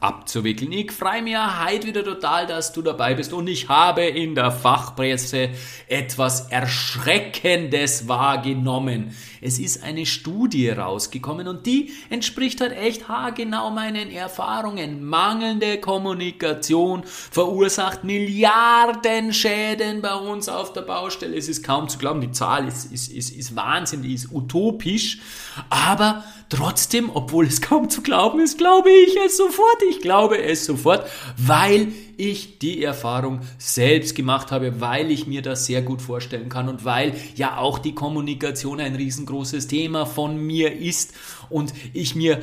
abzuwickeln. Ich freue mich heute wieder total, dass du dabei bist und ich habe in der Fachpresse etwas Erschreckendes wahrgenommen. Es ist eine Studie rausgekommen und die entspricht halt echt haargenau meinen Erfahrungen. Mangelnde Kommunikation verursacht Milliarden Schäden bei uns auf der Baustelle. Es ist kaum zu glauben, die Zahl ist, ist, ist, ist Wahnsinn, die ist utopisch, aber trotzdem, obwohl es kaum zu glauben ist, glaube ich es sofort ich glaube es sofort, weil ich die Erfahrung selbst gemacht habe, weil ich mir das sehr gut vorstellen kann und weil ja auch die Kommunikation ein riesengroßes Thema von mir ist. Und ich mir,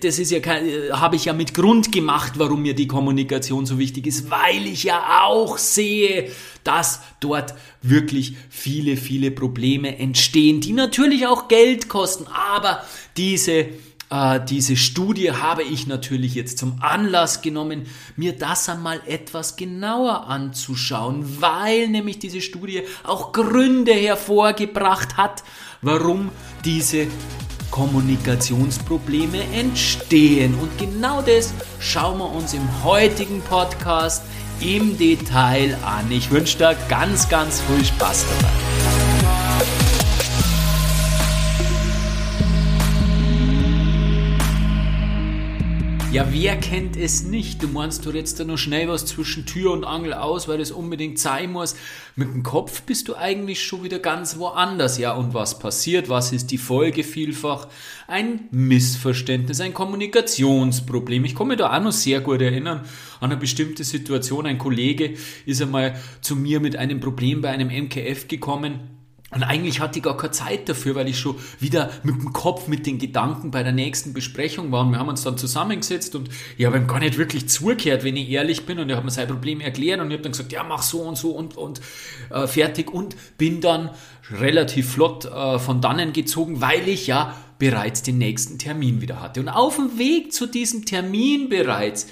das ist ja kein, habe ich ja mit Grund gemacht, warum mir die Kommunikation so wichtig ist, weil ich ja auch sehe, dass dort wirklich viele, viele Probleme entstehen, die natürlich auch Geld kosten, aber diese äh, diese Studie habe ich natürlich jetzt zum Anlass genommen, mir das einmal etwas genauer anzuschauen, weil nämlich diese Studie auch Gründe hervorgebracht hat, warum diese Kommunikationsprobleme entstehen. Und genau das schauen wir uns im heutigen Podcast im Detail an. Ich wünsche dir ganz, ganz viel Spaß dabei. Ja, wer kennt es nicht? Du meinst, du jetzt da noch schnell was zwischen Tür und Angel aus, weil das unbedingt sein muss. Mit dem Kopf bist du eigentlich schon wieder ganz woanders. Ja, und was passiert? Was ist die Folge vielfach? Ein Missverständnis, ein Kommunikationsproblem. Ich mich da auch noch sehr gut erinnern an eine bestimmte Situation. Ein Kollege ist einmal zu mir mit einem Problem bei einem MKF gekommen und eigentlich hatte ich gar keine Zeit dafür, weil ich schon wieder mit dem Kopf, mit den Gedanken bei der nächsten Besprechung war. Und wir haben uns dann zusammengesetzt und ich habe ihm gar nicht wirklich zugehört, wenn ich ehrlich bin. Und er hat mir sein Problem erklärt und ich habe dann gesagt, ja, mach so und so und, und äh, fertig. Und bin dann relativ flott äh, von dannen gezogen, weil ich ja bereits den nächsten Termin wieder hatte. Und auf dem Weg zu diesem Termin bereits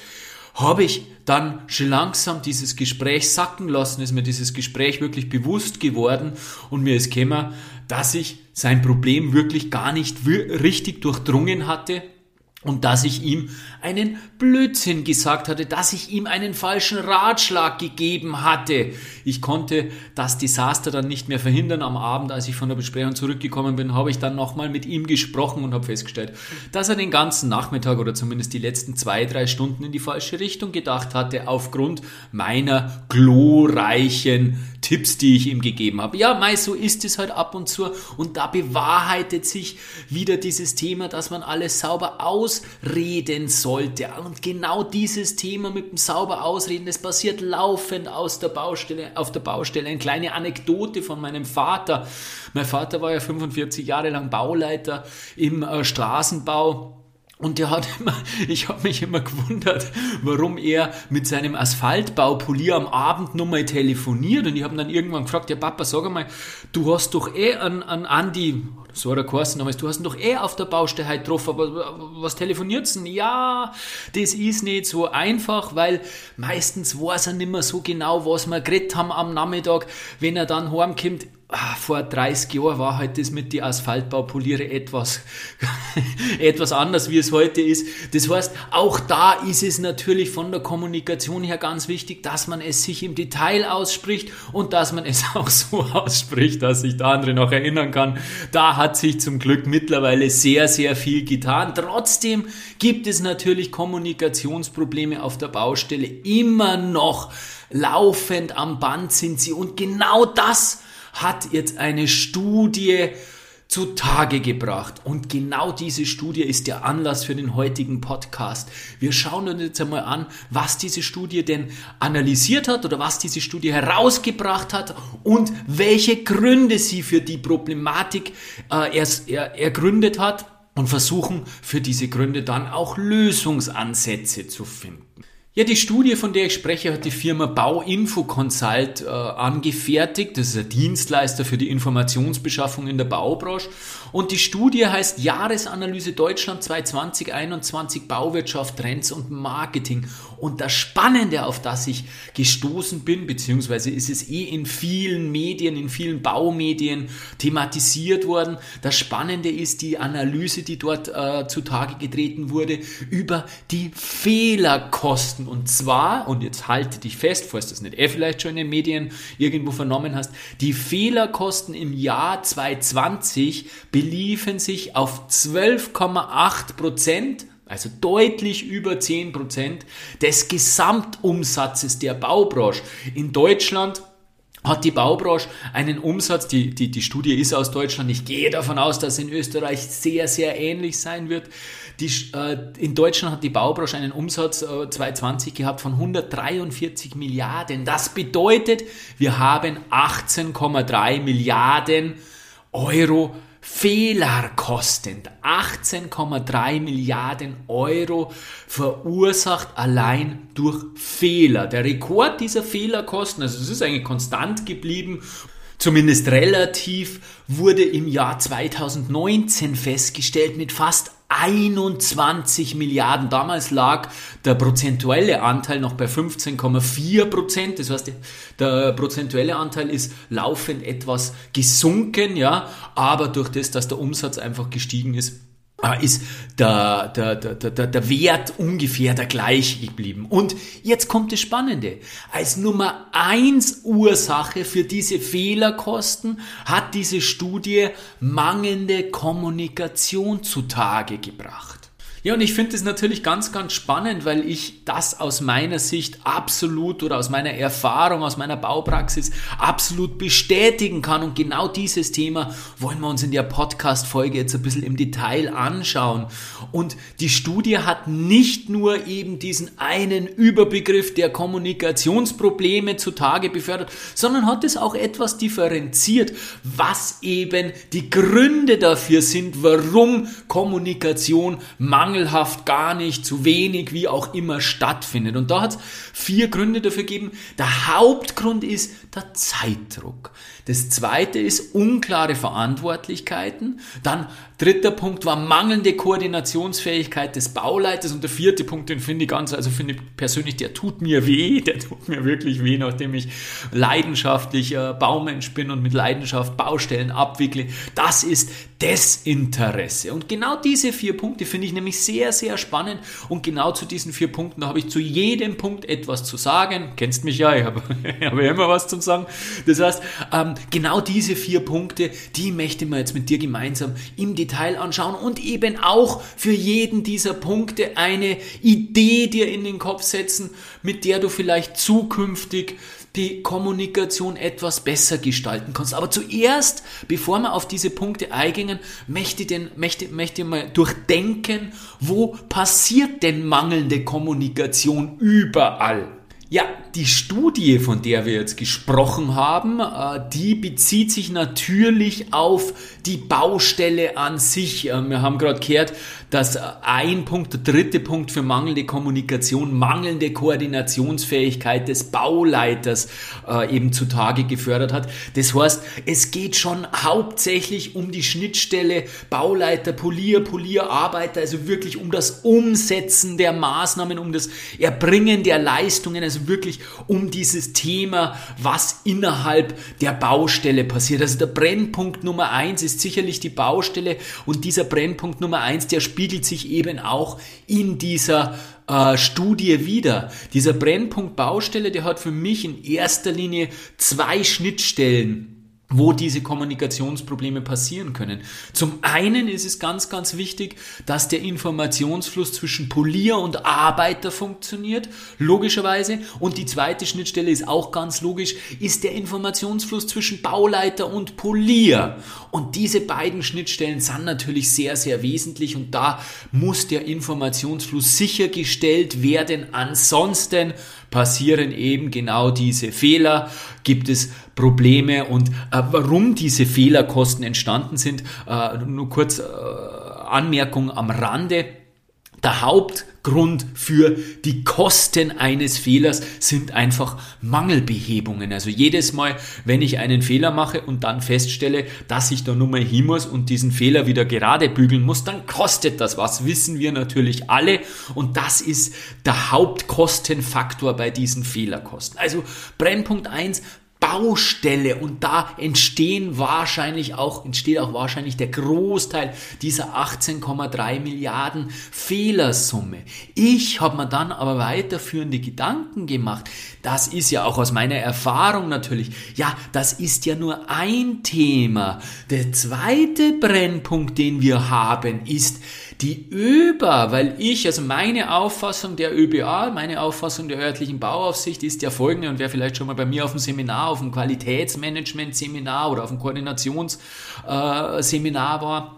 habe ich dann schon langsam dieses Gespräch sacken lassen, ist mir dieses Gespräch wirklich bewusst geworden und mir ist gekommen, dass ich sein Problem wirklich gar nicht richtig durchdrungen hatte und dass ich ihm einen Blödsinn gesagt hatte, dass ich ihm einen falschen Ratschlag gegeben hatte. Ich konnte das Desaster dann nicht mehr verhindern. Am Abend, als ich von der Besprechung zurückgekommen bin, habe ich dann nochmal mit ihm gesprochen und habe festgestellt, dass er den ganzen Nachmittag oder zumindest die letzten zwei, drei Stunden in die falsche Richtung gedacht hatte, aufgrund meiner glorreichen Tipps, die ich ihm gegeben habe. Ja, mei, so ist es halt ab und zu und da bewahrheitet sich wieder dieses Thema, dass man alles sauber ausreden sollte. Und genau dieses Thema mit dem sauber ausreden, das passiert laufend aus der Baustelle, auf der Baustelle. Eine kleine Anekdote von meinem Vater. Mein Vater war ja 45 Jahre lang Bauleiter im äh, Straßenbau. Und der hat immer, ich habe mich immer gewundert, warum er mit seinem Asphaltbaupolier am Abend nochmal telefoniert. Und ich habe dann irgendwann gefragt, ja Papa, sag einmal, du hast doch eh an, an Andi, so hat er geheißen damals, du hast ihn doch eh auf der Baustelle heute getroffen, aber was telefoniert's denn? Ja, das ist nicht so einfach, weil meistens weiß er nicht mehr so genau, was wir geredet haben am Nachmittag. Wenn er dann heimkommt, vor 30 Jahren war halt das mit die Asphaltbaupoliere etwas, etwas anders, wie es heute ist. Das heißt, auch da ist es natürlich von der Kommunikation her ganz wichtig, dass man es sich im Detail ausspricht und dass man es auch so ausspricht, dass sich der andere noch erinnern kann. Da hat sich zum Glück mittlerweile sehr, sehr viel getan. Trotzdem gibt es natürlich Kommunikationsprobleme auf der Baustelle. Immer noch laufend am Band sind sie und genau das hat jetzt eine Studie zutage gebracht. Und genau diese Studie ist der Anlass für den heutigen Podcast. Wir schauen uns jetzt einmal an, was diese Studie denn analysiert hat oder was diese Studie herausgebracht hat und welche Gründe sie für die Problematik äh, erst, er, ergründet hat und versuchen für diese Gründe dann auch Lösungsansätze zu finden. Ja, die Studie, von der ich spreche, hat die Firma Bauinfo Consult äh, angefertigt. Das ist ein Dienstleister für die Informationsbeschaffung in der Baubranche. Und die Studie heißt Jahresanalyse Deutschland 2020-21 Bauwirtschaft, Trends und Marketing. Und das Spannende, auf das ich gestoßen bin, beziehungsweise ist es eh in vielen Medien, in vielen Baumedien thematisiert worden. Das Spannende ist die Analyse, die dort äh, zutage getreten wurde, über die Fehlerkosten und zwar, und jetzt halte dich fest, falls du das nicht eh vielleicht schon in den Medien irgendwo vernommen hast, die Fehlerkosten im Jahr 2020 beliefen sich auf 12,8 Prozent also deutlich über 10 Prozent des Gesamtumsatzes der Baubranche. In Deutschland hat die Baubranche einen Umsatz, die, die, die Studie ist aus Deutschland, ich gehe davon aus, dass in Österreich sehr, sehr ähnlich sein wird. Die, äh, in Deutschland hat die Baubranche einen Umsatz äh, 2020 gehabt von 143 Milliarden. Das bedeutet, wir haben 18,3 Milliarden Euro fehlerkostend 18,3 Milliarden Euro verursacht allein durch Fehler. Der Rekord dieser Fehlerkosten, also es ist eigentlich konstant geblieben, zumindest relativ, wurde im Jahr 2019 festgestellt mit fast 21 Milliarden. Damals lag der prozentuelle Anteil noch bei 15,4 Prozent. Das heißt, der prozentuelle Anteil ist laufend etwas gesunken, ja, aber durch das, dass der Umsatz einfach gestiegen ist, ist der, der, der, der, der Wert ungefähr der gleiche geblieben. Und jetzt kommt das Spannende. Als Nummer eins Ursache für diese Fehlerkosten hat diese Studie mangelnde Kommunikation zutage gebracht. Ja, und ich finde es natürlich ganz, ganz spannend, weil ich das aus meiner Sicht absolut oder aus meiner Erfahrung, aus meiner Baupraxis absolut bestätigen kann. Und genau dieses Thema wollen wir uns in der Podcast-Folge jetzt ein bisschen im Detail anschauen. Und die Studie hat nicht nur eben diesen einen Überbegriff der Kommunikationsprobleme zutage befördert, sondern hat es auch etwas differenziert, was eben die Gründe dafür sind, warum Kommunikation mangelt mangelhaft, gar nicht, zu wenig, wie auch immer stattfindet. Und da hat es vier Gründe dafür gegeben. Der Hauptgrund ist der Zeitdruck. Das zweite ist unklare Verantwortlichkeiten. Dann dritter Punkt war mangelnde Koordinationsfähigkeit des Bauleiters. Und der vierte Punkt, den finde ich ganz, also finde ich persönlich, der tut mir weh. Der tut mir wirklich weh, nachdem ich leidenschaftlich äh, Baumensch bin und mit Leidenschaft Baustellen abwickle. Das ist Desinteresse. Und genau diese vier Punkte finde ich nämlich sehr, sehr spannend. Und genau zu diesen vier Punkten habe ich zu jedem Punkt etwas zu sagen. Kennst mich ja, ich habe, ich immer was zu sagen. Das heißt, ähm, genau diese vier Punkte, die möchte man jetzt mit dir gemeinsam im Detail anschauen und eben auch für jeden dieser Punkte eine Idee dir in den Kopf setzen, mit der du vielleicht zukünftig die Kommunikation etwas besser gestalten kannst. Aber zuerst, bevor wir auf diese Punkte eingehen, möchte ich, den, möchte, möchte mal durchdenken, wo passiert denn mangelnde Kommunikation überall? Ja, die Studie, von der wir jetzt gesprochen haben, äh, die bezieht sich natürlich auf die Baustelle an sich. Äh, wir haben gerade gehört, dass äh, ein Punkt, der dritte Punkt für mangelnde Kommunikation, mangelnde Koordinationsfähigkeit des Bauleiters eben zutage gefördert hat. Das heißt, es geht schon hauptsächlich um die Schnittstelle Bauleiter, Polier, Polierarbeiter, also wirklich um das Umsetzen der Maßnahmen, um das Erbringen der Leistungen, also wirklich um dieses Thema, was innerhalb der Baustelle passiert. Also der Brennpunkt Nummer eins ist sicherlich die Baustelle und dieser Brennpunkt Nummer eins, der spiegelt sich eben auch in dieser äh, Studie wieder. Dieser Brennpunkt Baustelle, der hat für mich in erster Linie zwei Schnittstellen wo diese Kommunikationsprobleme passieren können. Zum einen ist es ganz, ganz wichtig, dass der Informationsfluss zwischen Polier und Arbeiter funktioniert, logischerweise. Und die zweite Schnittstelle ist auch ganz logisch, ist der Informationsfluss zwischen Bauleiter und Polier. Und diese beiden Schnittstellen sind natürlich sehr, sehr wesentlich und da muss der Informationsfluss sichergestellt werden. Ansonsten passieren eben genau diese Fehler, gibt es Probleme und äh, warum diese Fehlerkosten entstanden sind, äh, nur kurz äh, Anmerkung am Rande. der Hauptgrund für die Kosten eines Fehlers sind einfach Mangelbehebungen. Also jedes Mal, wenn ich einen Fehler mache und dann feststelle, dass ich da nur mal hin muss und diesen Fehler wieder gerade bügeln muss, dann kostet das was, wissen wir natürlich alle. Und das ist der Hauptkostenfaktor bei diesen Fehlerkosten. Also Brennpunkt 1, Baustelle und da entstehen wahrscheinlich auch, entsteht auch wahrscheinlich der Großteil dieser 18,3 Milliarden Fehlersumme. Ich habe mir dann aber weiterführende Gedanken gemacht. Das ist ja auch aus meiner Erfahrung natürlich. Ja, das ist ja nur ein Thema. Der zweite Brennpunkt, den wir haben, ist, die ÖBA, weil ich, also meine Auffassung der ÖBA, meine Auffassung der örtlichen Bauaufsicht ist ja folgende und wer vielleicht schon mal bei mir auf dem Seminar, auf dem Qualitätsmanagement-Seminar oder auf dem Koordinationsseminar war,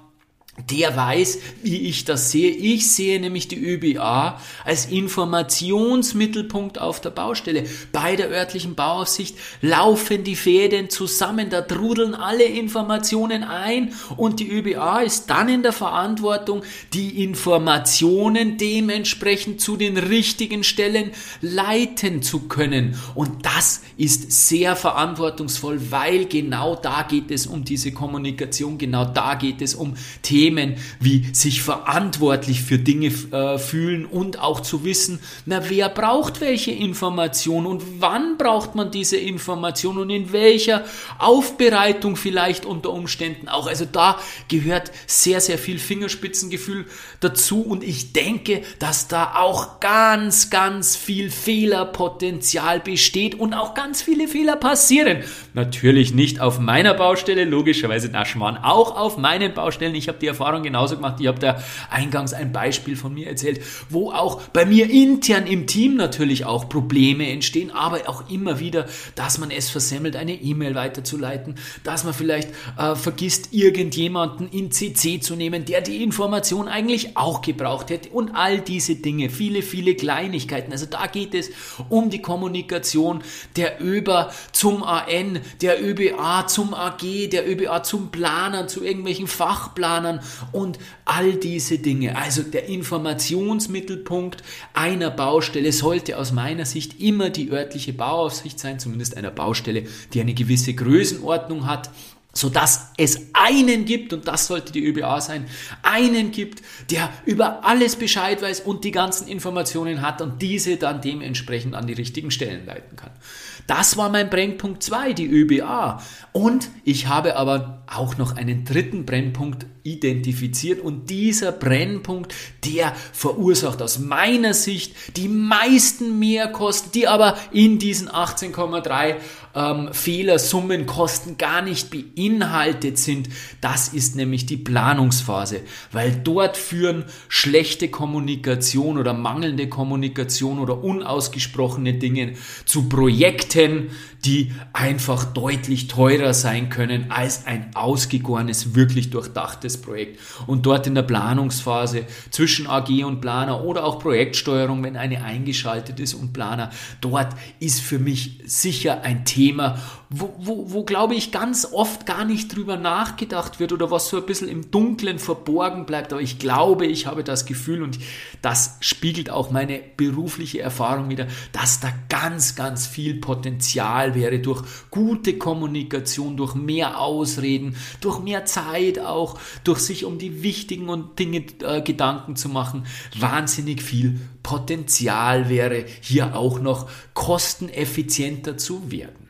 der weiß, wie ich das sehe. Ich sehe nämlich die ÖBA als Informationsmittelpunkt auf der Baustelle. Bei der örtlichen Bauaufsicht laufen die Fäden zusammen, da trudeln alle Informationen ein und die ÖBA ist dann in der Verantwortung, die Informationen dementsprechend zu den richtigen Stellen leiten zu können. Und das ist sehr verantwortungsvoll, weil genau da geht es um diese Kommunikation, genau da geht es um Themen, Themen wie sich verantwortlich für Dinge äh, fühlen und auch zu wissen, na, wer braucht welche Information und wann braucht man diese Information und in welcher Aufbereitung vielleicht unter Umständen auch. Also da gehört sehr, sehr viel Fingerspitzengefühl dazu und ich denke, dass da auch ganz, ganz viel Fehlerpotenzial besteht und auch ganz viele Fehler passieren. Natürlich nicht auf meiner Baustelle, logischerweise Naschmann auch auf meinen Baustellen. Ich habe die Erfahrung genauso gemacht. Ich habe da eingangs ein Beispiel von mir erzählt, wo auch bei mir intern im Team natürlich auch Probleme entstehen, aber auch immer wieder, dass man es versemmelt, eine E-Mail weiterzuleiten, dass man vielleicht äh, vergisst, irgendjemanden in CC zu nehmen, der die Information eigentlich auch gebraucht hätte und all diese Dinge, viele, viele Kleinigkeiten. Also da geht es um die Kommunikation der ÖBA zum AN, der ÖBA zum AG, der ÖBA zum Planer, zu irgendwelchen Fachplanern und all diese Dinge. Also der Informationsmittelpunkt einer Baustelle sollte aus meiner Sicht immer die örtliche Bauaufsicht sein, zumindest einer Baustelle, die eine gewisse Größenordnung hat so dass es einen gibt, und das sollte die ÖBA sein, einen gibt, der über alles Bescheid weiß und die ganzen Informationen hat und diese dann dementsprechend an die richtigen Stellen leiten kann. Das war mein Brennpunkt 2, die ÖBA. Und ich habe aber auch noch einen dritten Brennpunkt identifiziert und dieser Brennpunkt, der verursacht aus meiner Sicht die meisten Mehrkosten, die aber in diesen 18,3 ähm, Fehlersummenkosten gar nicht beinhaltet sind. Das ist nämlich die Planungsphase, weil dort führen schlechte Kommunikation oder mangelnde Kommunikation oder unausgesprochene Dinge zu Projekten, In. Die einfach deutlich teurer sein können als ein ausgegorenes, wirklich durchdachtes Projekt. Und dort in der Planungsphase zwischen AG und Planer oder auch Projektsteuerung, wenn eine eingeschaltet ist und Planer, dort ist für mich sicher ein Thema, wo, wo, wo glaube ich ganz oft gar nicht drüber nachgedacht wird oder was so ein bisschen im Dunkeln verborgen bleibt. Aber ich glaube, ich habe das Gefühl und das spiegelt auch meine berufliche Erfahrung wieder, dass da ganz, ganz viel Potenzial wäre durch gute Kommunikation, durch mehr Ausreden, durch mehr Zeit auch, durch sich um die wichtigen und Dinge äh, Gedanken zu machen. Wahnsinnig viel Potenzial wäre hier auch noch kosteneffizienter zu werden.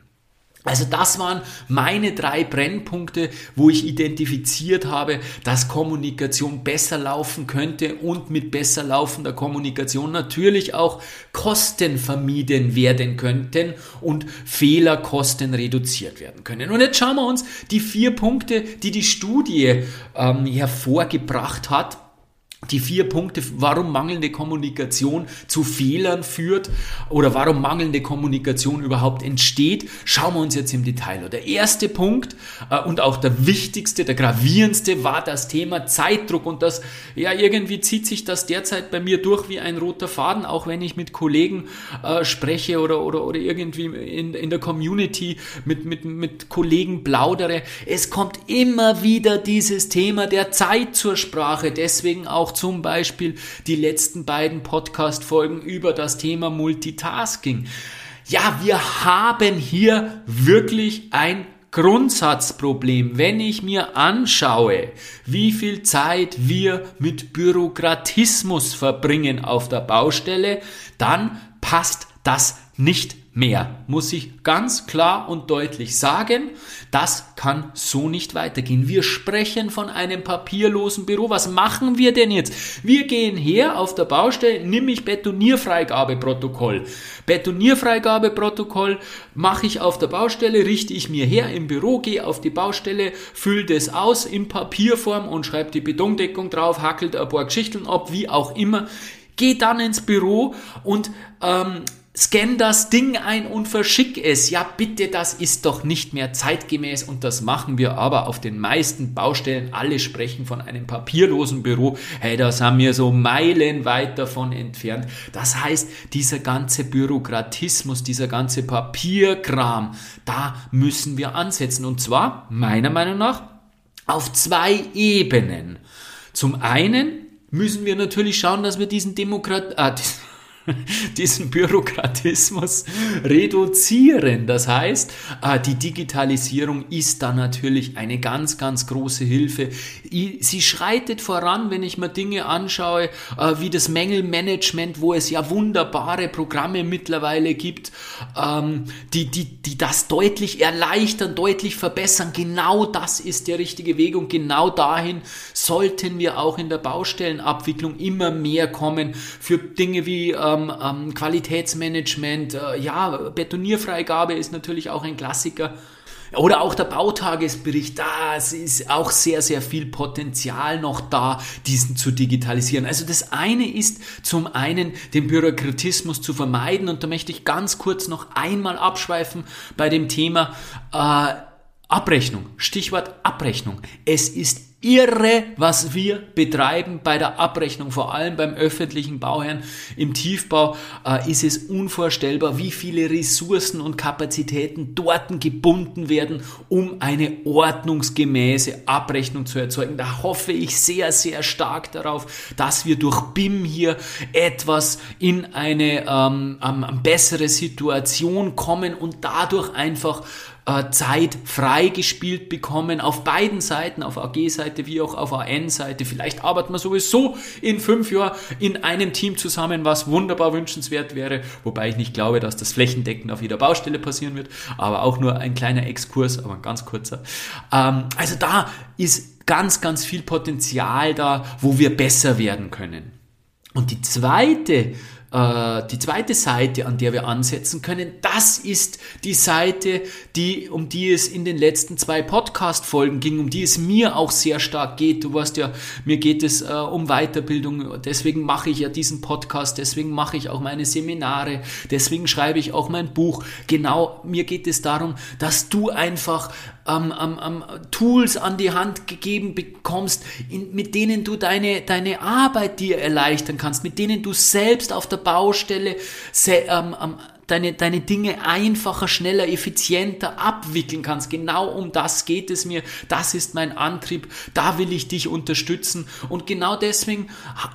Also das waren meine drei Brennpunkte, wo ich identifiziert habe, dass Kommunikation besser laufen könnte und mit besser laufender Kommunikation natürlich auch Kosten vermieden werden könnten und Fehlerkosten reduziert werden können. Und jetzt schauen wir uns die vier Punkte, die die Studie ähm, hervorgebracht hat, die vier Punkte, warum mangelnde Kommunikation zu Fehlern führt oder warum mangelnde Kommunikation überhaupt entsteht, schauen wir uns jetzt im Detail. Der erste Punkt äh, und auch der wichtigste, der gravierendste war das Thema Zeitdruck und das, ja, irgendwie zieht sich das derzeit bei mir durch wie ein roter Faden, auch wenn ich mit Kollegen äh, spreche oder, oder, oder irgendwie in, in der Community mit, mit, mit Kollegen plaudere. Es kommt immer wieder dieses Thema der Zeit zur Sprache, deswegen auch auch zum Beispiel die letzten beiden Podcast-Folgen über das Thema Multitasking. Ja, wir haben hier wirklich ein Grundsatzproblem, wenn ich mir anschaue, wie viel Zeit wir mit Bürokratismus verbringen auf der Baustelle, dann passt das nicht mehr, muss ich ganz klar und deutlich sagen. Das kann so nicht weitergehen. Wir sprechen von einem papierlosen Büro. Was machen wir denn jetzt? Wir gehen her auf der Baustelle, nimm ich Betonierfreigabeprotokoll. Betonierfreigabeprotokoll mache ich auf der Baustelle, richte ich mir her im Büro, gehe auf die Baustelle, fülle das aus in Papierform und schreibe die Betondeckung drauf, hackelt ein paar Geschichten ab, wie auch immer. Geh dann ins Büro und ähm, scan das Ding ein und verschick es. Ja, bitte, das ist doch nicht mehr zeitgemäß und das machen wir aber auf den meisten Baustellen. Alle sprechen von einem papierlosen Büro. Hey, da sind wir so meilenweit davon entfernt. Das heißt, dieser ganze Bürokratismus, dieser ganze Papierkram, da müssen wir ansetzen. Und zwar, meiner Meinung nach, auf zwei Ebenen. Zum einen müssen wir natürlich schauen, dass wir diesen Demokrat, äh, diesen Bürokratismus reduzieren. Das heißt, äh, die Digitalisierung ist da natürlich eine ganz, ganz große Hilfe. Sie schreitet voran, wenn ich mir Dinge anschaue, äh, wie das Mängelmanagement, wo es ja wunderbare Programme mittlerweile gibt, ähm, die, die, die das deutlich erleichtern, deutlich verbessern. Genau das ist der richtige Weg und genau dahin sollten wir auch in der Baustellenabwicklung immer mehr kommen für Dinge wie ähm, ähm, Qualitätsmanagement, äh, ja, Betonierfreigabe ist natürlich auch ein Klassiker. Oder auch der Bautagesbericht, da ist auch sehr, sehr viel Potenzial noch da, diesen zu digitalisieren. Also das eine ist zum einen den Bürokratismus zu vermeiden und da möchte ich ganz kurz noch einmal abschweifen bei dem Thema äh, Abrechnung. Stichwort Abrechnung. Es ist irre, was wir betreiben bei der Abrechnung, vor allem beim öffentlichen Bauherrn. Im Tiefbau äh, ist es unvorstellbar, wie viele Ressourcen und Kapazitäten dort gebunden werden, um eine ordnungsgemäße Abrechnung zu erzeugen. Da hoffe ich sehr, sehr stark darauf, dass wir durch BIM hier etwas in eine ähm, ähm, bessere Situation kommen und dadurch einfach äh, Zeit freigespielt bekommen, auf beiden Seiten, auf AG-Seite wie auch auf AN-Seite. Vielleicht arbeiten wir sowieso in fünf Jahren in einem Team zusammen, was wunderbar wünschenswert wäre, wobei ich nicht glaube, dass das flächendeckend auf jeder Baustelle passieren wird, aber auch nur ein kleiner Exkurs, aber ein ganz kurzer. Ähm, also da ist ganz, ganz viel Potenzial da, wo wir besser werden können. Und die zweite äh, die zweite Seite, an der wir ansetzen können, das ist die Seite, die, um die es in den letzten zwei Podcast-Folgen ging, um die es mir auch sehr stark geht. Du weißt ja, mir geht es äh, um Weiterbildung, deswegen mache ich ja diesen Podcast, deswegen mache ich auch meine Seminare, deswegen schreibe ich auch mein Buch. Genau, mir geht es darum, dass du einfach ähm, ähm, Tools an die Hand gegeben bekommst, in, mit denen du deine, deine Arbeit dir erleichtern kannst, mit denen du selbst auf der Baustelle se, ähm, deine, deine Dinge einfacher, schneller, effizienter abwickeln kannst. Genau um das geht es mir. Das ist mein Antrieb. Da will ich dich unterstützen. Und genau deswegen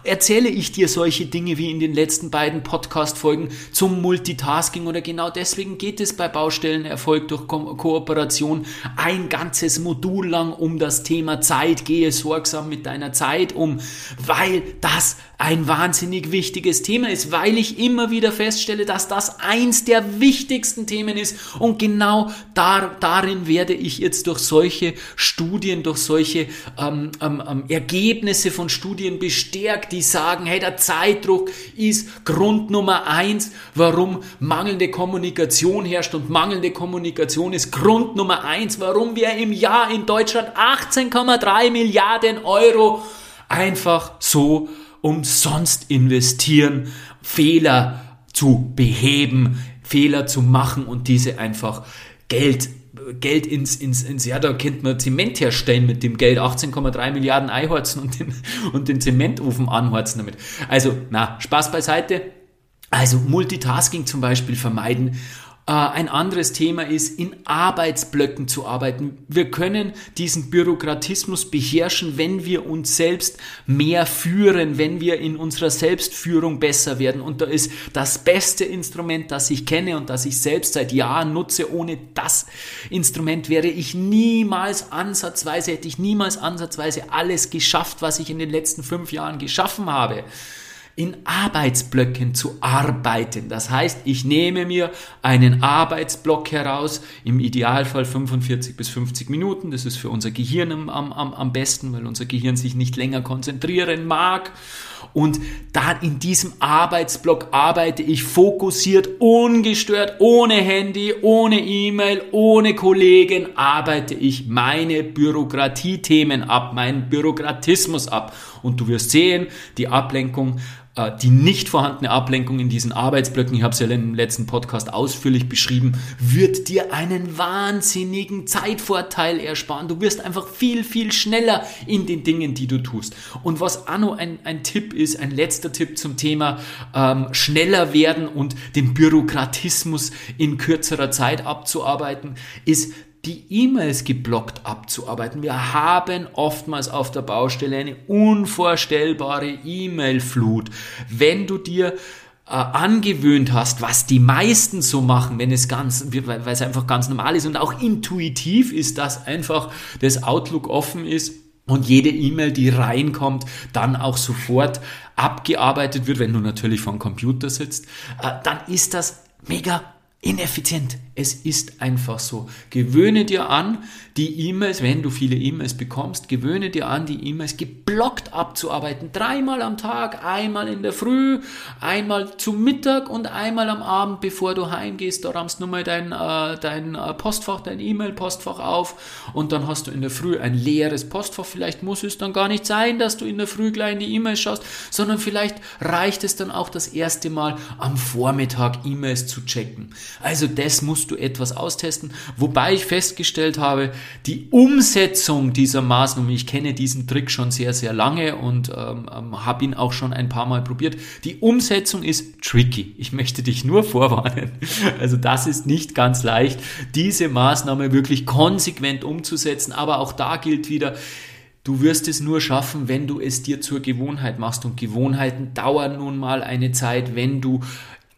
erzähle ich dir solche Dinge wie in den letzten beiden Podcast-Folgen zum Multitasking oder genau deswegen geht es bei Baustellenerfolg durch Ko Kooperation ein ganzes Modul lang um das Thema Zeit. Gehe sorgsam mit deiner Zeit um, weil das ein wahnsinnig wichtiges Thema ist, weil ich immer wieder feststelle, dass das eins der wichtigsten Themen ist. Und genau dar, darin werde ich jetzt durch solche Studien, durch solche ähm, ähm, ähm, Ergebnisse von Studien bestärkt, die sagen, hey, der Zeitdruck ist Grund Nummer eins, warum mangelnde Kommunikation herrscht und mangelnde Kommunikation ist Grund Nummer eins, warum wir im Jahr in Deutschland 18,3 Milliarden Euro einfach so umsonst investieren, Fehler zu beheben, Fehler zu machen und diese einfach Geld Geld ins, ins, ins, ja, da könnte man Zement herstellen mit dem Geld, 18,3 Milliarden einhorzen und den, und den Zementofen anhorzen damit. Also, na, Spaß beiseite. Also Multitasking zum Beispiel vermeiden ein anderes Thema ist, in Arbeitsblöcken zu arbeiten. Wir können diesen Bürokratismus beherrschen, wenn wir uns selbst mehr führen, wenn wir in unserer Selbstführung besser werden. Und da ist das beste Instrument, das ich kenne und das ich selbst seit Jahren nutze. Ohne das Instrument wäre ich niemals ansatzweise, hätte ich niemals ansatzweise alles geschafft, was ich in den letzten fünf Jahren geschaffen habe in Arbeitsblöcken zu arbeiten. Das heißt, ich nehme mir einen Arbeitsblock heraus, im Idealfall 45 bis 50 Minuten. Das ist für unser Gehirn am, am, am besten, weil unser Gehirn sich nicht länger konzentrieren mag. Und dann in diesem Arbeitsblock arbeite ich fokussiert, ungestört, ohne Handy, ohne E-Mail, ohne Kollegen, arbeite ich meine Bürokratiethemen ab, meinen Bürokratismus ab. Und du wirst sehen, die Ablenkung die nicht vorhandene Ablenkung in diesen Arbeitsblöcken, ich habe es ja im letzten Podcast ausführlich beschrieben, wird dir einen wahnsinnigen Zeitvorteil ersparen. Du wirst einfach viel, viel schneller in den Dingen, die du tust. Und was Anno ein, ein Tipp ist, ein letzter Tipp zum Thema ähm, schneller werden und den Bürokratismus in kürzerer Zeit abzuarbeiten, ist die E-Mails geblockt abzuarbeiten. Wir haben oftmals auf der Baustelle eine unvorstellbare E-Mail-Flut. Wenn du dir äh, angewöhnt hast, was die meisten so machen, wenn es ganz, weil es einfach ganz normal ist und auch intuitiv ist, dass einfach das Outlook offen ist und jede E-Mail, die reinkommt, dann auch sofort abgearbeitet wird, wenn du natürlich vom Computer sitzt, äh, dann ist das mega ineffizient. Es ist einfach so. Gewöhne dir an, die E-Mails, wenn du viele E-Mails bekommst, gewöhne dir an, die E-Mails geblockt abzuarbeiten. Dreimal am Tag, einmal in der Früh, einmal zum Mittag und einmal am Abend, bevor du heimgehst. Da rammst du mal dein, äh, dein äh, Postfach, dein E-Mail-Postfach auf und dann hast du in der Früh ein leeres Postfach. Vielleicht muss es dann gar nicht sein, dass du in der Früh gleich in die E-Mails schaust, sondern vielleicht reicht es dann auch das erste Mal am Vormittag E-Mails zu checken. Also das musst du etwas austesten, wobei ich festgestellt habe, die Umsetzung dieser Maßnahmen, ich kenne diesen Trick schon sehr, sehr lange und ähm, ähm, habe ihn auch schon ein paar Mal probiert. Die Umsetzung ist tricky. Ich möchte dich nur vorwarnen. Also das ist nicht ganz leicht, diese Maßnahme wirklich konsequent umzusetzen. Aber auch da gilt wieder, Du wirst es nur schaffen, wenn du es dir zur Gewohnheit machst. Und Gewohnheiten dauern nun mal eine Zeit, wenn du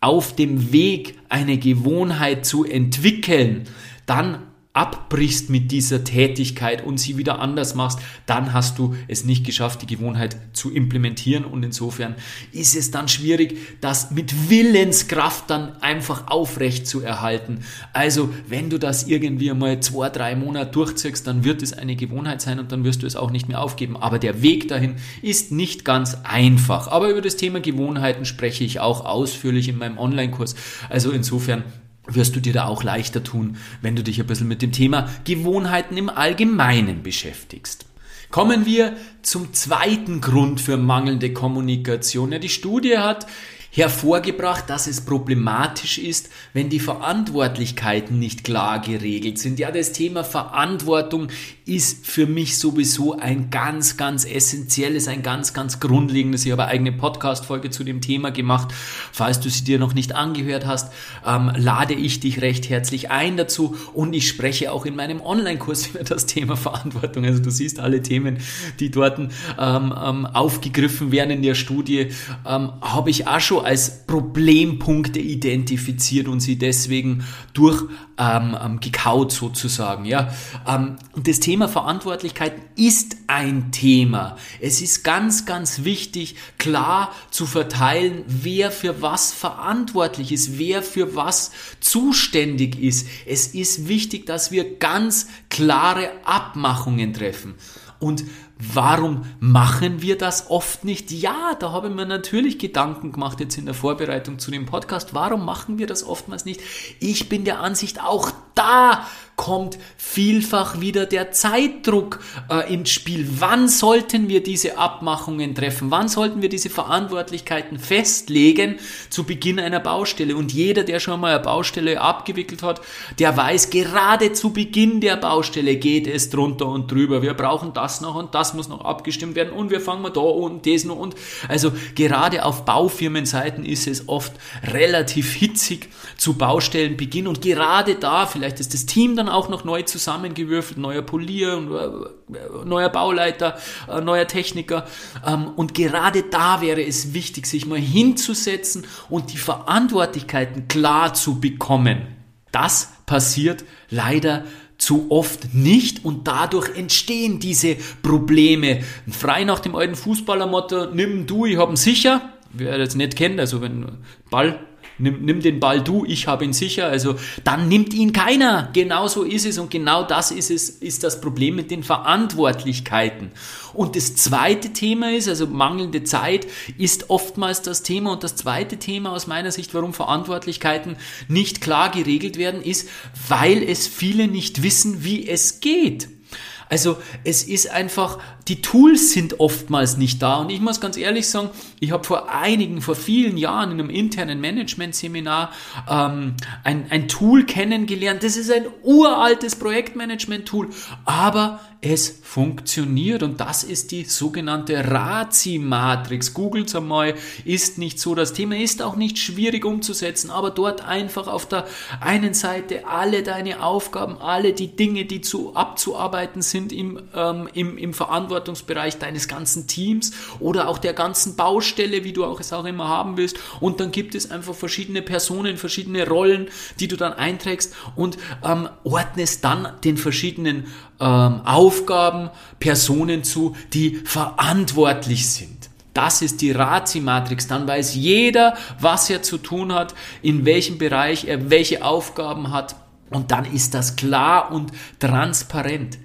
auf dem Weg, eine Gewohnheit zu entwickeln, dann abbrichst mit dieser Tätigkeit und sie wieder anders machst, dann hast du es nicht geschafft, die Gewohnheit zu implementieren und insofern ist es dann schwierig, das mit Willenskraft dann einfach aufrecht zu erhalten. Also, wenn du das irgendwie mal zwei, drei Monate durchziehst, dann wird es eine Gewohnheit sein und dann wirst du es auch nicht mehr aufgeben. Aber der Weg dahin ist nicht ganz einfach. Aber über das Thema Gewohnheiten spreche ich auch ausführlich in meinem Online-Kurs. Also insofern wirst du dir da auch leichter tun, wenn du dich ein bisschen mit dem Thema Gewohnheiten im Allgemeinen beschäftigst. Kommen wir zum zweiten Grund für mangelnde Kommunikation. Ja, die Studie hat hervorgebracht, dass es problematisch ist, wenn die Verantwortlichkeiten nicht klar geregelt sind. Ja, das Thema Verantwortung ist für mich sowieso ein ganz, ganz essentielles, ein ganz, ganz grundlegendes. Ich habe eine eigene Podcast-Folge zu dem Thema gemacht. Falls du sie dir noch nicht angehört hast, ähm, lade ich dich recht herzlich ein dazu und ich spreche auch in meinem Online-Kurs über das Thema Verantwortung. Also du siehst alle Themen, die dort ähm, ähm, aufgegriffen werden in der Studie, ähm, habe ich auch schon als Problempunkte identifiziert und sie deswegen durch ähm, ähm, gekaut sozusagen. Ja, und das Thema Verantwortlichkeit ist ein Thema. Es ist ganz, ganz wichtig, klar zu verteilen, wer für was verantwortlich ist, wer für was zuständig ist. Es ist wichtig, dass wir ganz klare Abmachungen treffen. Und Warum machen wir das oft nicht? Ja, da habe ich mir natürlich Gedanken gemacht jetzt in der Vorbereitung zu dem Podcast. Warum machen wir das oftmals nicht? Ich bin der Ansicht, auch da kommt vielfach wieder der Zeitdruck äh, ins Spiel. Wann sollten wir diese Abmachungen treffen? Wann sollten wir diese Verantwortlichkeiten festlegen zu Beginn einer Baustelle? Und jeder, der schon mal eine Baustelle abgewickelt hat, der weiß, gerade zu Beginn der Baustelle geht es drunter und drüber. Wir brauchen das das noch und das muss noch abgestimmt werden. Und wir fangen mal da und das noch. Und also gerade auf Baufirmenseiten ist es oft relativ hitzig zu Baustellenbeginn. Und gerade da, vielleicht ist das Team dann auch noch neu zusammengewürfelt, neuer Polier, äh, neuer Bauleiter, äh, neuer Techniker. Ähm, und gerade da wäre es wichtig, sich mal hinzusetzen und die Verantwortlichkeiten klar zu bekommen. Das passiert leider zu oft nicht und dadurch entstehen diese Probleme. Frei nach dem alten Fußballermotto, nimm du, ich hab'n sicher. Wer das nicht kennt, also wenn Ball nimm, nimm den Ball du, ich habe ihn sicher. Also dann nimmt ihn keiner. Genau so ist es und genau das ist es, ist das Problem mit den Verantwortlichkeiten. Und das zweite Thema ist, also mangelnde Zeit ist oftmals das Thema. Und das zweite Thema aus meiner Sicht, warum Verantwortlichkeiten nicht klar geregelt werden, ist, weil es viele nicht wissen, wie es geht. Also es ist einfach, die Tools sind oftmals nicht da. Und ich muss ganz ehrlich sagen, ich habe vor einigen, vor vielen Jahren in einem internen Management-Seminar ähm, ein, ein Tool kennengelernt. Das ist ein uraltes Projektmanagement-Tool, aber es funktioniert und das ist die sogenannte Razi-Matrix. Googles einmal, ist nicht so. Das Thema ist auch nicht schwierig umzusetzen, aber dort einfach auf der einen Seite alle deine Aufgaben, alle die Dinge, die zu abzuarbeiten sind im, ähm, im, im Verantwortungsbereich deines ganzen Teams oder auch der ganzen Baustelle, wie du auch es auch immer haben willst. Und dann gibt es einfach verschiedene Personen, verschiedene Rollen, die du dann einträgst und ähm, ordnest dann den verschiedenen ähm, Aufgaben, Personen zu, die verantwortlich sind. Das ist die Razi-Matrix. Dann weiß jeder, was er zu tun hat, in welchem Bereich er welche Aufgaben hat. Und dann ist das klar und transparent.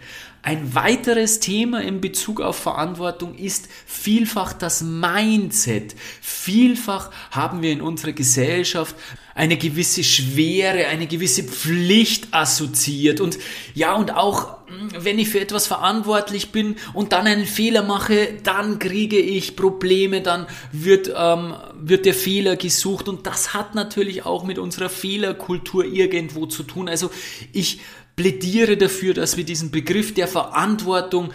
Ein weiteres Thema in Bezug auf Verantwortung ist vielfach das Mindset. Vielfach haben wir in unserer Gesellschaft eine gewisse Schwere, eine gewisse Pflicht assoziiert und ja und auch hm, wenn ich für etwas verantwortlich bin und dann einen Fehler mache, dann kriege ich Probleme, dann wird, ähm, wird der Fehler gesucht und das hat natürlich auch mit unserer Fehlerkultur irgendwo zu tun. Also ich plädiere dafür, dass wir diesen Begriff der Verantwortung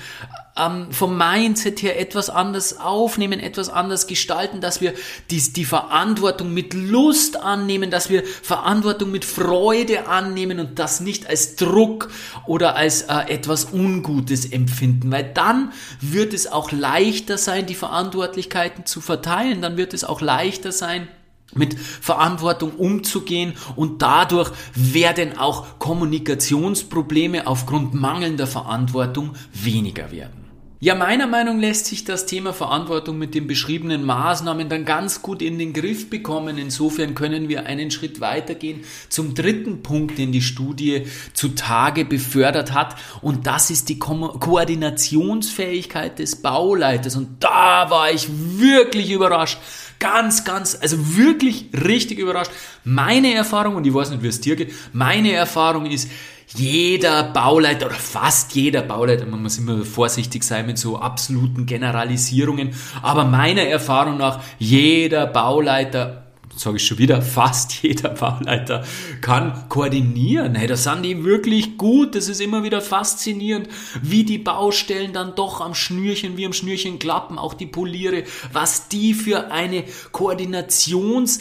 ähm, vom Mindset her etwas anders aufnehmen, etwas anders gestalten, dass wir die, die Verantwortung mit Lust annehmen, dass wir Verantwortung mit Freude annehmen und das nicht als Druck oder als äh, etwas Ungutes empfinden, weil dann wird es auch leichter sein, die Verantwortlichkeiten zu verteilen, dann wird es auch leichter sein, mit Verantwortung umzugehen und dadurch werden auch Kommunikationsprobleme aufgrund mangelnder Verantwortung weniger werden. Ja, meiner Meinung lässt sich das Thema Verantwortung mit den beschriebenen Maßnahmen dann ganz gut in den Griff bekommen. Insofern können wir einen Schritt weitergehen zum dritten Punkt, den die Studie zutage befördert hat. Und das ist die Ko Koordinationsfähigkeit des Bauleiters. Und da war ich wirklich überrascht. Ganz, ganz, also wirklich richtig überrascht. Meine Erfahrung, und ich weiß nicht, wie es dir geht, meine Erfahrung ist, jeder Bauleiter oder fast jeder Bauleiter, man muss immer vorsichtig sein mit so absoluten Generalisierungen, aber meiner Erfahrung nach, jeder Bauleiter sage ich schon wieder, fast jeder Bauleiter kann koordinieren. Hey, da sind die wirklich gut. Das ist immer wieder faszinierend, wie die Baustellen dann doch am Schnürchen, wie am Schnürchen klappen, auch die Poliere, was die für eine Koordinations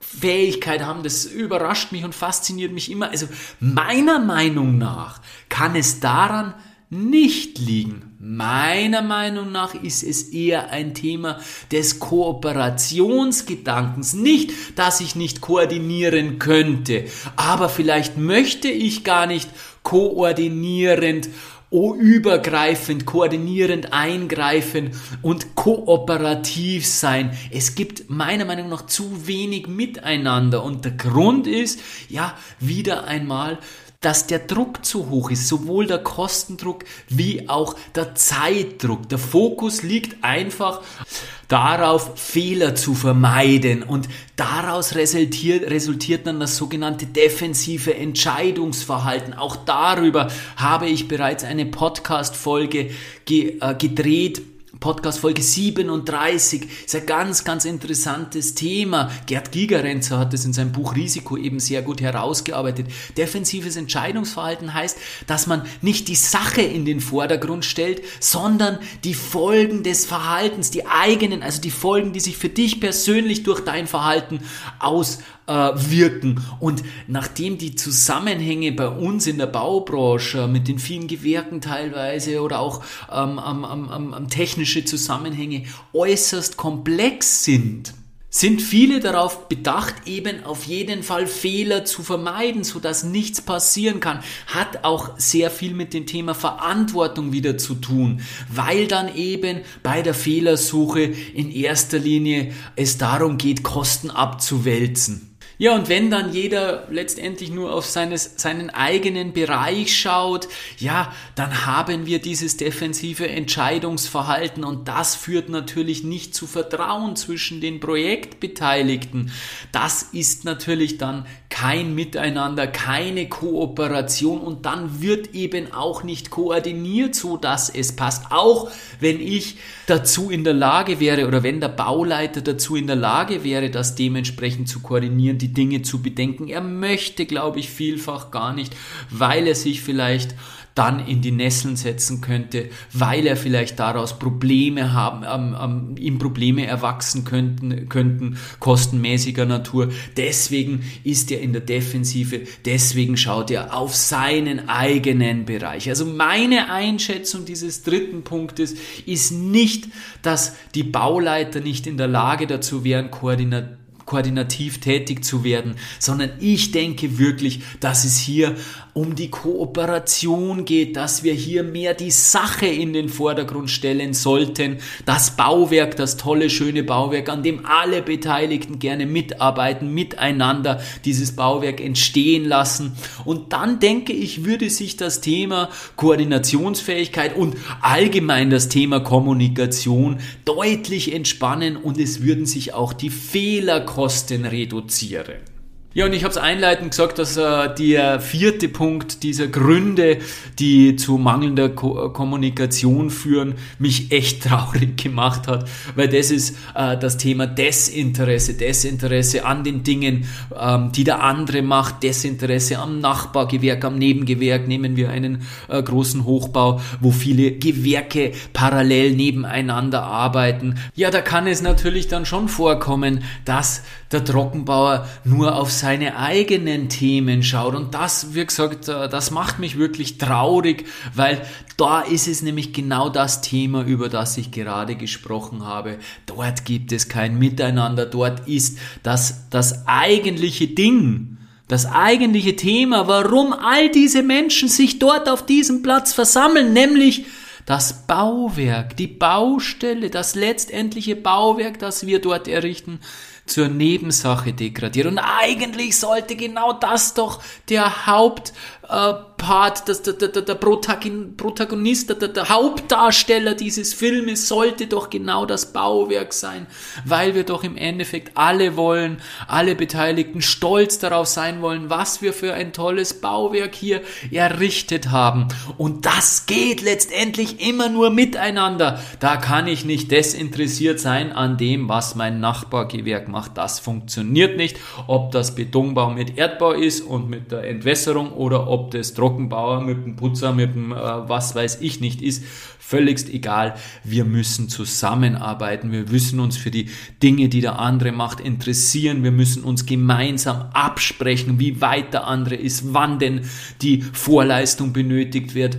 Fähigkeit haben, das überrascht mich und fasziniert mich immer. Also meiner Meinung nach kann es daran nicht liegen. Meiner Meinung nach ist es eher ein Thema des Kooperationsgedankens. Nicht, dass ich nicht koordinieren könnte, aber vielleicht möchte ich gar nicht koordinierend übergreifend, koordinierend eingreifen und kooperativ sein. Es gibt meiner Meinung nach zu wenig miteinander und der Grund ist, ja, wieder einmal, dass der Druck zu hoch ist, sowohl der Kostendruck wie auch der Zeitdruck. Der Fokus liegt einfach darauf, Fehler zu vermeiden und daraus resultiert, resultiert dann das sogenannte defensive Entscheidungsverhalten. Auch darüber habe ich bereits eine Podcast-Folge ge, äh, gedreht Podcast Folge 37 ist ein ganz, ganz interessantes Thema. Gerd Gigerenzer hat es in seinem Buch Risiko eben sehr gut herausgearbeitet. Defensives Entscheidungsverhalten heißt, dass man nicht die Sache in den Vordergrund stellt, sondern die Folgen des Verhaltens, die eigenen, also die Folgen, die sich für dich persönlich durch dein Verhalten aus äh, wirken. Und nachdem die Zusammenhänge bei uns in der Baubranche mit den vielen Gewerken teilweise oder auch ähm, am, am technische Zusammenhänge äußerst komplex sind, sind viele darauf bedacht, eben auf jeden Fall Fehler zu vermeiden, so dass nichts passieren kann. Hat auch sehr viel mit dem Thema Verantwortung wieder zu tun, weil dann eben bei der Fehlersuche in erster Linie es darum geht, Kosten abzuwälzen. Ja, und wenn dann jeder letztendlich nur auf seines, seinen eigenen Bereich schaut, ja, dann haben wir dieses defensive Entscheidungsverhalten und das führt natürlich nicht zu Vertrauen zwischen den Projektbeteiligten. Das ist natürlich dann kein Miteinander, keine Kooperation und dann wird eben auch nicht koordiniert, so dass es passt. Auch wenn ich dazu in der Lage wäre oder wenn der Bauleiter dazu in der Lage wäre, das dementsprechend zu koordinieren, die Dinge zu bedenken. Er möchte, glaube ich, vielfach gar nicht, weil er sich vielleicht dann in die Nesseln setzen könnte, weil er vielleicht daraus Probleme haben, ähm, ähm, ihm Probleme erwachsen könnten, könnten, kostenmäßiger Natur. Deswegen ist er in der Defensive, deswegen schaut er auf seinen eigenen Bereich. Also meine Einschätzung dieses dritten Punktes ist nicht, dass die Bauleiter nicht in der Lage dazu wären, koordinativ koordinativ tätig zu werden, sondern ich denke wirklich, dass es hier um die Kooperation geht, dass wir hier mehr die Sache in den Vordergrund stellen sollten. Das Bauwerk, das tolle, schöne Bauwerk, an dem alle Beteiligten gerne mitarbeiten, miteinander dieses Bauwerk entstehen lassen. Und dann denke ich, würde sich das Thema Koordinationsfähigkeit und allgemein das Thema Kommunikation deutlich entspannen und es würden sich auch die Fehlerkosten reduzieren. Ja, und ich habe es einleitend gesagt, dass äh, der vierte Punkt dieser Gründe, die zu mangelnder Ko Kommunikation führen, mich echt traurig gemacht hat, weil das ist äh, das Thema Desinteresse, Desinteresse an den Dingen, ähm, die der andere macht, Desinteresse am Nachbargewerk, am Nebengewerk. Nehmen wir einen äh, großen Hochbau, wo viele Gewerke parallel nebeneinander arbeiten. Ja, da kann es natürlich dann schon vorkommen, dass der Trockenbauer nur auf seine eigenen Themen schaut. Und das, wie gesagt, äh, das macht mich wirklich traurig, weil da ist es nämlich genau das Thema, über das ich gerade gesprochen habe. Dort gibt es kein Miteinander, dort ist das, das eigentliche Ding, das eigentliche Thema, warum all diese Menschen sich dort auf diesem Platz versammeln, nämlich das Bauwerk, die Baustelle, das letztendliche Bauwerk, das wir dort errichten, zur Nebensache degradiert. Und eigentlich sollte genau das doch der Haupt, äh, Part, das, der, der, der Protagonist, der, der Hauptdarsteller dieses Filmes sollte doch genau das Bauwerk sein, weil wir doch im Endeffekt alle wollen, alle Beteiligten stolz darauf sein wollen, was wir für ein tolles Bauwerk hier errichtet haben. Und das geht letztendlich immer nur miteinander. Da kann ich nicht desinteressiert sein an dem, was mein Nachbargewerk macht. Das funktioniert nicht. Ob das Betonbau mit Erdbau ist und mit der Entwässerung oder ob das Trockenbauer mit dem Putzer, mit dem äh, was weiß ich nicht ist, völligst egal. Wir müssen zusammenarbeiten. Wir müssen uns für die Dinge, die der andere macht, interessieren. Wir müssen uns gemeinsam absprechen, wie weit der andere ist, wann denn die Vorleistung benötigt wird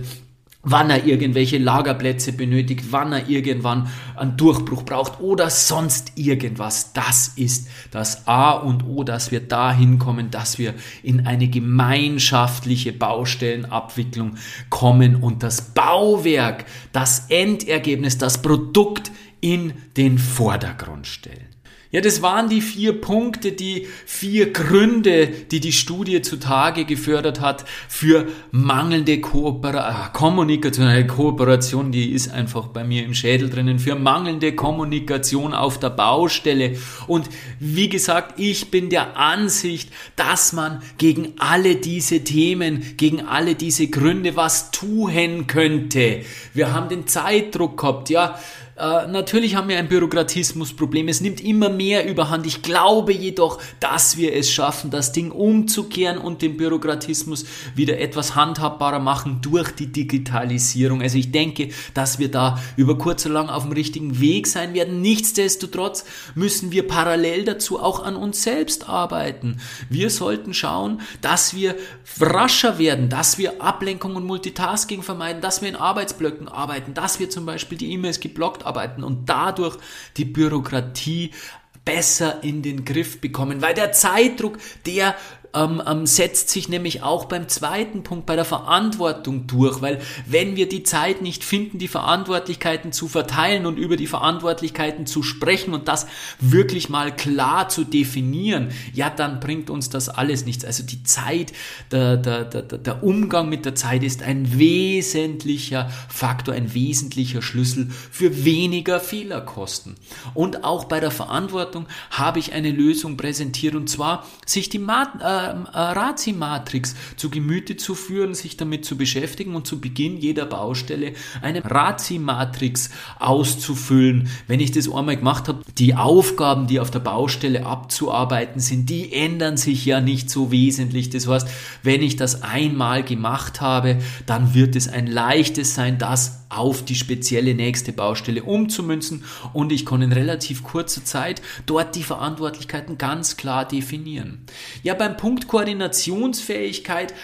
wann er irgendwelche Lagerplätze benötigt, wann er irgendwann einen Durchbruch braucht oder sonst irgendwas. Das ist das A und O, dass wir dahin kommen, dass wir in eine gemeinschaftliche Baustellenabwicklung kommen und das Bauwerk, das Endergebnis, das Produkt in den Vordergrund stellen. Ja, das waren die vier Punkte, die vier Gründe, die die Studie zutage gefördert hat für mangelnde Koopera ah, Kommunikation. Kooperation, die ist einfach bei mir im Schädel drinnen, für mangelnde Kommunikation auf der Baustelle. Und wie gesagt, ich bin der Ansicht, dass man gegen alle diese Themen, gegen alle diese Gründe was tun könnte. Wir haben den Zeitdruck gehabt, ja Äh, natürlich haben wir ein Bürokratismusproblem. Es nimmt immer mehr überhand. Ich glaube jedoch, dass wir es schaffen, das Ding umzukehren und den Bürokratismus wieder etwas handhabbarer machen durch die Digitalisierung. Also ich denke, dass wir da über kurz oder lang auf dem richtigen Weg sein werden. Nichtsdestotrotz müssen wir parallel dazu auch an uns selbst arbeiten. Wir sollten schauen, dass wir rascher werden, dass wir Ablenkung und Multitasking vermeiden, dass wir in Arbeitsblöcken arbeiten, dass wir zum Beispiel die E-Mails geblockt arbeiten und dadurch die Bürokratie besser in den Griff bekommen, weil der Zeitdruck, der ähm, ähm, setzt sich nämlich auch beim zweiten Punkt, bei der Verantwortung durch, weil wenn wir die Zeit nicht finden, die Verantwortlichkeiten zu verteilen und über die Verantwortlichkeiten zu sprechen und das wirklich mal klar zu definieren, ja, dann bringt uns das alles nichts. Also die Zeit, der, der, der, der Umgang mit der Zeit ist ein wesentlicher Faktor, ein wesentlicher Schlüssel für weniger Fehlerkosten. Und auch bei der Verantwortung habe ich eine Lösung präsentiert und zwar sich die äh, äh, Razi-Matrix zu Gemüte zu führen, sich damit zu beschäftigen und zu Beginn jeder Baustelle eine Razi-Matrix auszufüllen. Wenn ich das einmal gemacht habe, die Aufgaben, die auf der Baustelle abzuarbeiten sind, die ändern sich ja nicht so wesentlich. Das heißt, wenn ich das einmal gemacht habe, dann wird es ein leichtes sein, das auf die spezielle nächste Baustelle umzumünzen und ich kann in relativ kurzer Zeit dort die Verantwortlichkeiten ganz klar definieren. Ja, beim Punkt Koordinationsfähigkeit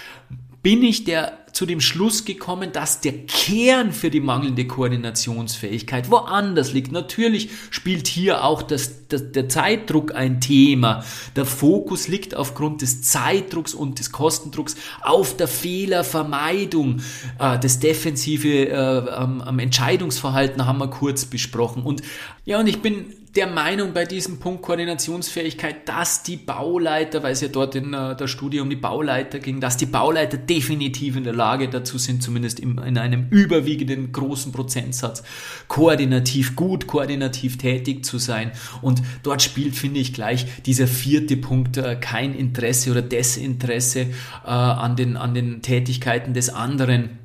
bin ich der zu dem Schluss gekommen, dass der Kern für die mangelnde Koordinationsfähigkeit woanders liegt. Natürlich spielt hier auch das, das, der Zeitdruck ein Thema. Der Fokus liegt aufgrund des Zeitdrucks und des Kostendrucks auf der Fehlervermeidung. Äh, das defensive äh, am Entscheidungsverhalten haben wir kurz besprochen. Und ja, und ich bin der Meinung bei diesem Punkt Koordinationsfähigkeit, dass die Bauleiter, weil es ja dort in äh, der Studie um die Bauleiter ging, dass die Bauleiter definitiv in der Lage dazu sind, zumindest in einem überwiegenden großen Prozentsatz, koordinativ gut, koordinativ tätig zu sein. Und dort spielt, finde ich, gleich dieser vierte Punkt äh, kein Interesse oder Desinteresse äh, an, den, an den Tätigkeiten des anderen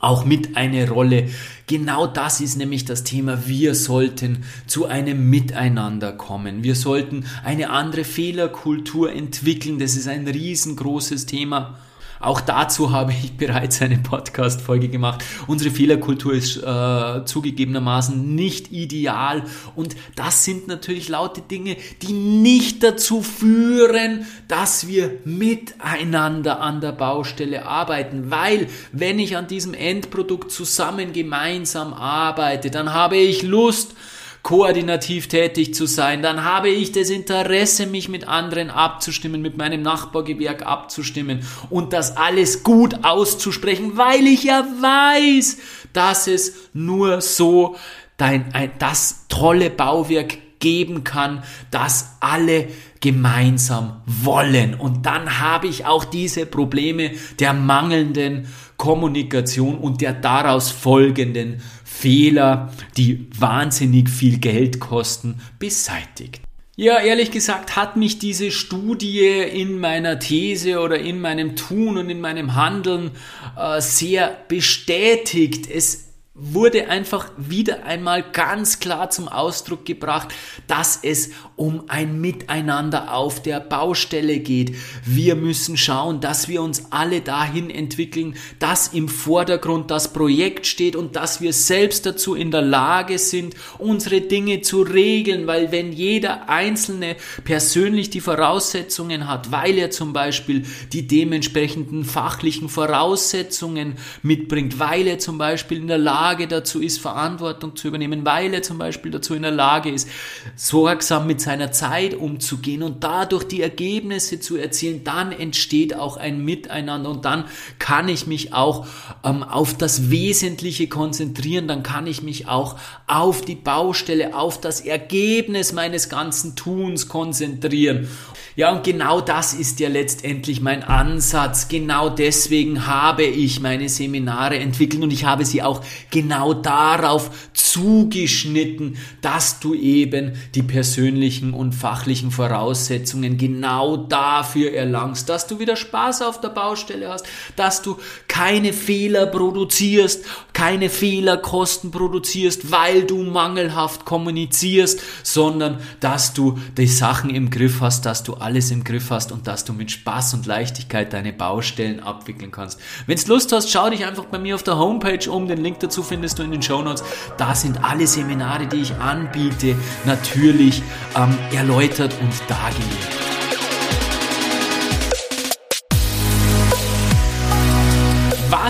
auch mit eine Rolle. Genau das ist nämlich das Thema. Wir sollten zu einem Miteinander kommen. Wir sollten eine andere Fehlerkultur entwickeln. Das ist ein riesengroßes Thema. Auch dazu habe ich bereits eine Podcast-Folge gemacht. Unsere Fehlerkultur ist äh, zugegebenermaßen nicht ideal und das sind natürlich laute Dinge, die nicht dazu führen, dass wir miteinander an der Baustelle arbeiten, weil wenn ich an diesem Endprodukt zusammen gemeinsam arbeite, dann habe ich Lust, koordinativ tätig zu sein, dann habe ich das Interesse, mich mit anderen abzustimmen, mit meinem Nachbargewerk abzustimmen und das alles gut auszusprechen, weil ich ja weiß, dass es nur so dein, ein, das tolle Bauwerk geben kann, das alle gemeinsam wollen. Und dann habe ich auch diese Probleme der mangelnden Kommunikation und der daraus folgenden Fehler, die wahnsinnig viel Geld kosten, beseitigt. Ja, ehrlich gesagt hat mich diese Studie in meiner These oder in meinem Tun und in meinem Handeln äh, sehr bestätigt. Es wurde einfach wieder einmal ganz klar zum Ausdruck gebracht, dass es um ein Miteinander auf der Baustelle geht. Wir müssen schauen, dass wir uns alle dahin entwickeln, dass im Vordergrund das Projekt steht und dass wir selbst dazu in der Lage sind, unsere Dinge zu regeln, weil wenn jeder Einzelne persönlich die Voraussetzungen hat, weil er zum Beispiel die dementsprechenden fachlichen Voraussetzungen mitbringt, weil er zum Beispiel in der Lage Lage dazu ist, Verantwortung zu übernehmen, weil er zum Beispiel dazu in der Lage ist, sorgsam mit seiner Zeit umzugehen und dadurch die Ergebnisse zu erzielen, dann entsteht auch ein Miteinander und dann kann ich mich auch ähm, auf das Wesentliche konzentrieren, dann kann ich mich auch auf die Baustelle, auf das Ergebnis meines ganzen Tuns konzentrieren. Ja, und genau das ist ja letztendlich mein Ansatz. Genau deswegen habe ich meine Seminare entwickelt und ich habe sie auch genau darauf zugeschnitten, dass du eben die persönlichen und fachlichen Voraussetzungen genau dafür erlangst, dass du wieder Spaß auf der Baustelle hast, dass du keine Fehler produzierst, keine Fehlerkosten produzierst, weil du mangelhaft kommunizierst, sondern dass du die Sachen im Griff hast, dass du alles im Griff hast und dass du mit Spaß und Leichtigkeit deine Baustellen abwickeln kannst. Wenn du Lust hast, schau dich einfach bei mir auf der Homepage um. Den Link dazu findest du in den Show Notes. Da sind alle Seminare, die ich anbiete, natürlich ähm, erläutert und dargelegt.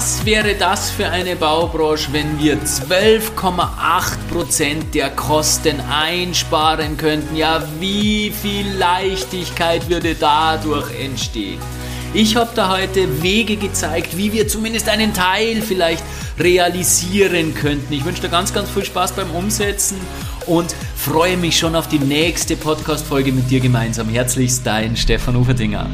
Was wäre das für eine Baubranche, wenn wir 12,8% der Kosten einsparen könnten? Ja, wie viel Leichtigkeit würde dadurch entstehen? Ich habe da heute Wege gezeigt, wie wir zumindest einen Teil vielleicht realisieren könnten. Ich wünsche dir ganz, ganz viel Spaß beim Umsetzen und freue mich schon auf die nächste Podcast-Folge mit dir gemeinsam. Herzlichst dein Stefan Uferdinger.